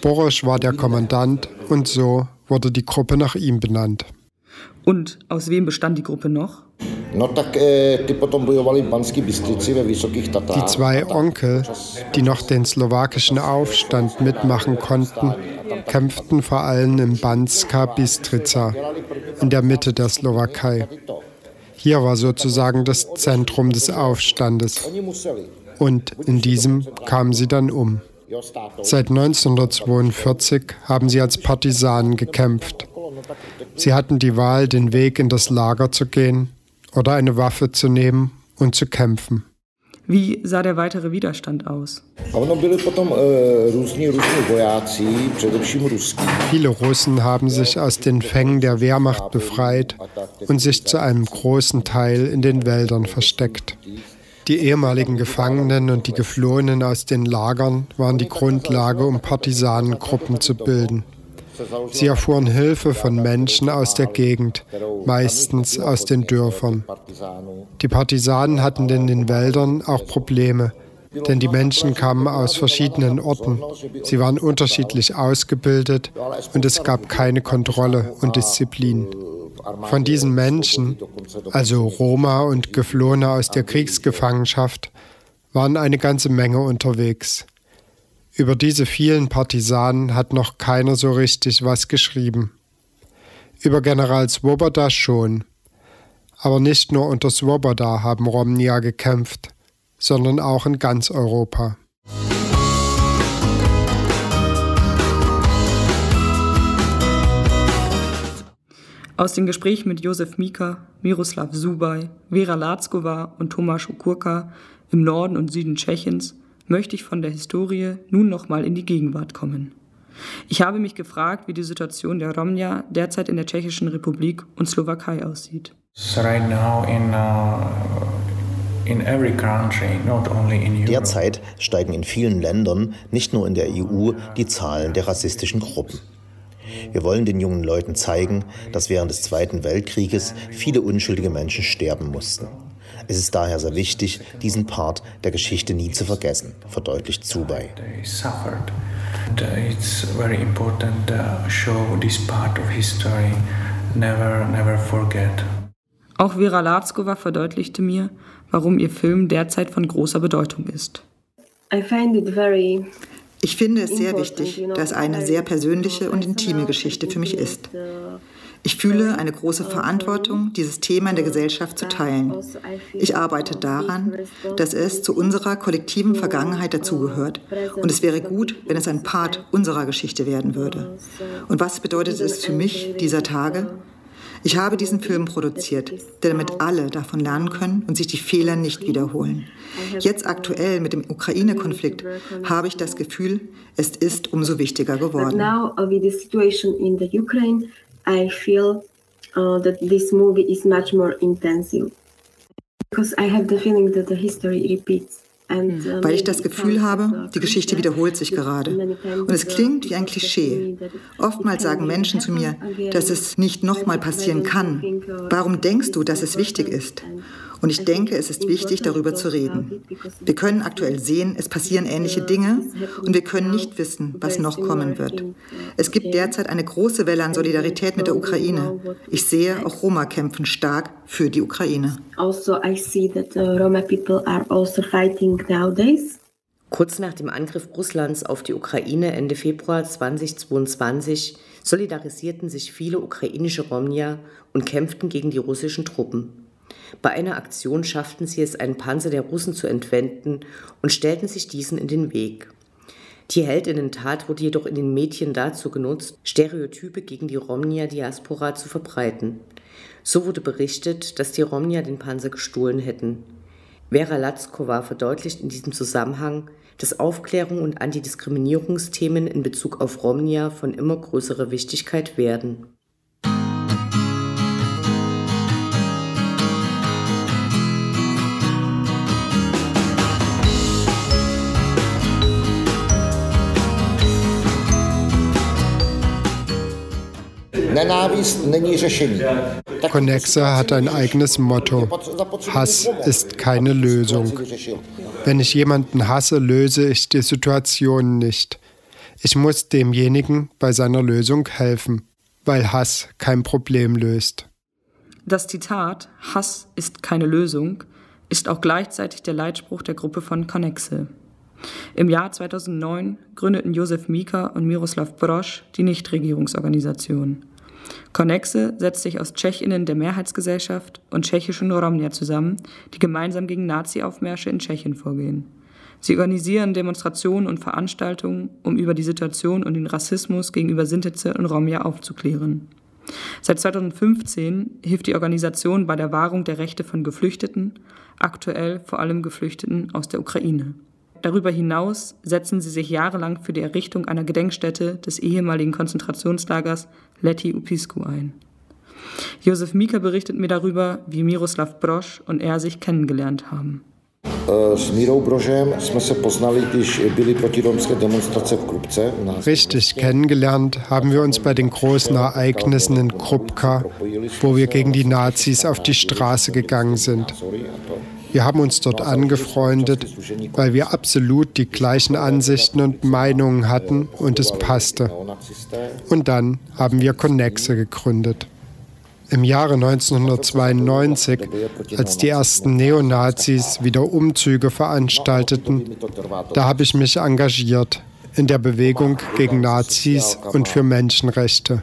Borosch war der Kommandant und so wurde die Gruppe nach ihm benannt. Und aus wem bestand die Gruppe noch? Eh, die zwei Onkel, die noch den slowakischen Aufstand mitmachen konnten, kämpften vor allem in Banska Bistrica, in der Mitte der Slowakei. Hier war sozusagen das Zentrum des Aufstandes. Und in diesem kamen sie dann um. Seit 1942 haben sie als Partisanen gekämpft. Sie hatten die Wahl, den Weg in das Lager zu gehen oder eine Waffe zu nehmen und zu kämpfen. Wie sah der weitere Widerstand aus? Viele Russen haben sich aus den Fängen der Wehrmacht befreit und sich zu einem großen Teil in den Wäldern versteckt. Die ehemaligen Gefangenen und die Geflohenen aus den Lagern waren die Grundlage, um Partisanengruppen zu bilden. Sie erfuhren Hilfe von Menschen aus der Gegend, meistens aus den Dörfern. Die Partisanen hatten in den Wäldern auch Probleme, denn die Menschen kamen aus verschiedenen Orten. Sie waren unterschiedlich ausgebildet und es gab keine Kontrolle und Disziplin. Von diesen Menschen, also Roma und Geflohene aus der Kriegsgefangenschaft, waren eine ganze Menge unterwegs. Über diese vielen Partisanen hat noch keiner so richtig was geschrieben. Über General Swoboda schon. Aber nicht nur unter Swoboda haben Romnia gekämpft, sondern auch in ganz Europa. Aus den Gesprächen mit Josef Mika, Miroslav Subaj, Vera Latzkova und Tomasz Okurka im Norden und Süden Tschechiens möchte ich von der Historie nun nochmal in die Gegenwart kommen. Ich habe mich gefragt, wie die Situation der Romja derzeit in der Tschechischen Republik und Slowakei aussieht. Uh, derzeit steigen in vielen Ländern, nicht nur in der EU, die Zahlen der rassistischen Gruppen. Wir wollen den jungen Leuten zeigen, dass während des Zweiten Weltkrieges viele unschuldige Menschen sterben mussten. Es ist daher sehr wichtig, diesen Part der Geschichte nie zu vergessen, verdeutlicht Zubay. It's very important to show this part of history. Never, never forget. Auch Vera Latzkova verdeutlichte mir, warum ihr Film derzeit von großer Bedeutung ist. I find it very ich finde es sehr wichtig, dass eine sehr persönliche und intime Geschichte für mich ist. Ich fühle eine große Verantwortung, dieses Thema in der Gesellschaft zu teilen. Ich arbeite daran, dass es zu unserer kollektiven Vergangenheit dazugehört. Und es wäre gut, wenn es ein Part unserer Geschichte werden würde. Und was bedeutet es für mich dieser Tage? Ich habe diesen Film produziert, damit alle davon lernen können und sich die Fehler nicht wiederholen. Jetzt aktuell mit dem Ukraine-Konflikt habe ich das Gefühl, es ist umso wichtiger geworden. I feel uh, that this movie is much more intensive because I have the feeling that the history repeats. Uh, Weil ich das Gefühl habe, die Geschichte wiederholt sich gerade. Und es klingt wie ein Klischee. Oftmals sagen Menschen zu mir, dass es nicht nochmal passieren kann. Warum denkst du, dass es wichtig ist? Und ich denke, es ist wichtig, darüber zu reden. Wir können aktuell sehen, es passieren ähnliche Dinge und wir können nicht wissen, was noch kommen wird. Es gibt derzeit eine große Welle an Solidarität mit der Ukraine. Ich sehe, auch Roma kämpfen stark für die Ukraine. Also I see that Roma people are also fighting nowadays. Kurz nach dem Angriff Russlands auf die Ukraine Ende Februar 2022 solidarisierten sich viele ukrainische Romnia und kämpften gegen die russischen Truppen. Bei einer Aktion schafften sie es, einen Panzer der Russen zu entwenden und stellten sich diesen in den Weg. Die Heldinnentat wurde jedoch in den Medien dazu genutzt, Stereotype gegen die Romnia-Diaspora zu verbreiten. So wurde berichtet, dass die Romnia den Panzer gestohlen hätten. Vera Latzkova verdeutlicht in diesem Zusammenhang, dass Aufklärung und Antidiskriminierungsthemen in Bezug auf Romnia von immer größerer Wichtigkeit werden. Connexa hat ein eigenes Motto. Hass ist keine Lösung. Wenn ich jemanden hasse, löse ich die Situation nicht. Ich muss demjenigen bei seiner Lösung helfen, weil Hass kein Problem löst. Das Zitat Hass ist keine Lösung ist auch gleichzeitig der Leitspruch der Gruppe von Connexe. Im Jahr 2009 gründeten Josef Mika und Miroslav Brosch die Nichtregierungsorganisation. Connexe setzt sich aus Tschechinnen der Mehrheitsgesellschaft und tschechischen Romnia zusammen, die gemeinsam gegen Nazi-Aufmärsche in Tschechien vorgehen. Sie organisieren Demonstrationen und Veranstaltungen, um über die Situation und den Rassismus gegenüber Sintetze und Romja aufzuklären. Seit 2015 hilft die Organisation bei der Wahrung der Rechte von Geflüchteten, aktuell vor allem Geflüchteten aus der Ukraine. Darüber hinaus setzen sie sich jahrelang für die Errichtung einer Gedenkstätte des ehemaligen Konzentrationslagers Leti Upisku ein. Josef Mika berichtet mir darüber, wie Miroslav Brosch und er sich kennengelernt haben. Krupce. Richtig kennengelernt haben wir uns bei den großen Ereignissen in Krupka, wo wir gegen die Nazis auf die Straße gegangen sind. Wir haben uns dort angefreundet, weil wir absolut die gleichen Ansichten und Meinungen hatten und es passte. Und dann haben wir Connexe gegründet. Im Jahre 1992, als die ersten Neonazis wieder Umzüge veranstalteten, da habe ich mich engagiert in der Bewegung gegen Nazis und für Menschenrechte.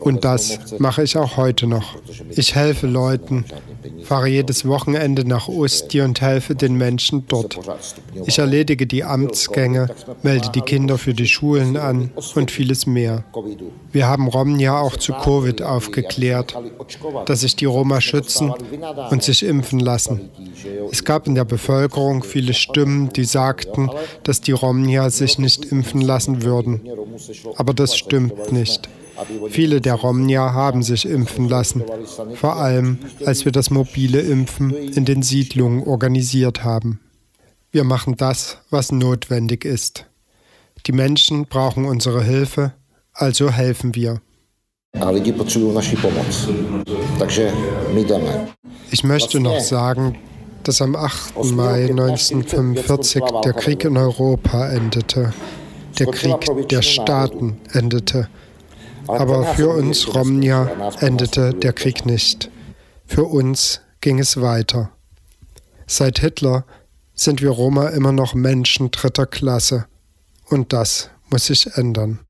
Und das mache ich auch heute noch. Ich helfe Leuten, fahre jedes Wochenende nach Osti und helfe den Menschen dort. Ich erledige die Amtsgänge, melde die Kinder für die Schulen an und vieles mehr. Wir haben Romnia auch zu Covid aufgeklärt, dass sich die Roma schützen und sich impfen lassen. Es gab in der Bevölkerung viele Stimmen, die sagten, dass die Romnia sich nicht impfen lassen würden. Aber das stimmt nicht. Viele der Romnia haben sich impfen lassen, vor allem als wir das mobile Impfen in den Siedlungen organisiert haben. Wir machen das, was notwendig ist. Die Menschen brauchen unsere Hilfe, also helfen wir. Ich möchte noch sagen, dass am 8. Mai 1945 der Krieg in Europa endete. Der Krieg der Staaten endete. Aber für uns Romnia endete der Krieg nicht. Für uns ging es weiter. Seit Hitler sind wir Roma immer noch Menschen dritter Klasse. Und das muss sich ändern.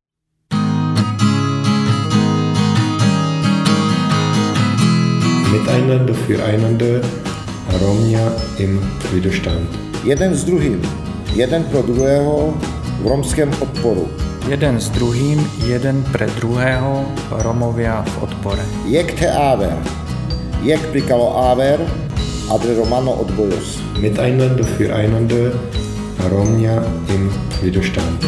Miteinander, füreinander, Romnia im Widerstand. Jeden s druhým, jeden pro druhého v romském odporu. Jeden s druhým, jeden pre druhého, Romovia v odpore. Jak te áver, jak prikalo áver, adre Romano odbojos. Miteinander, füreinander, Romnia im Widerstand.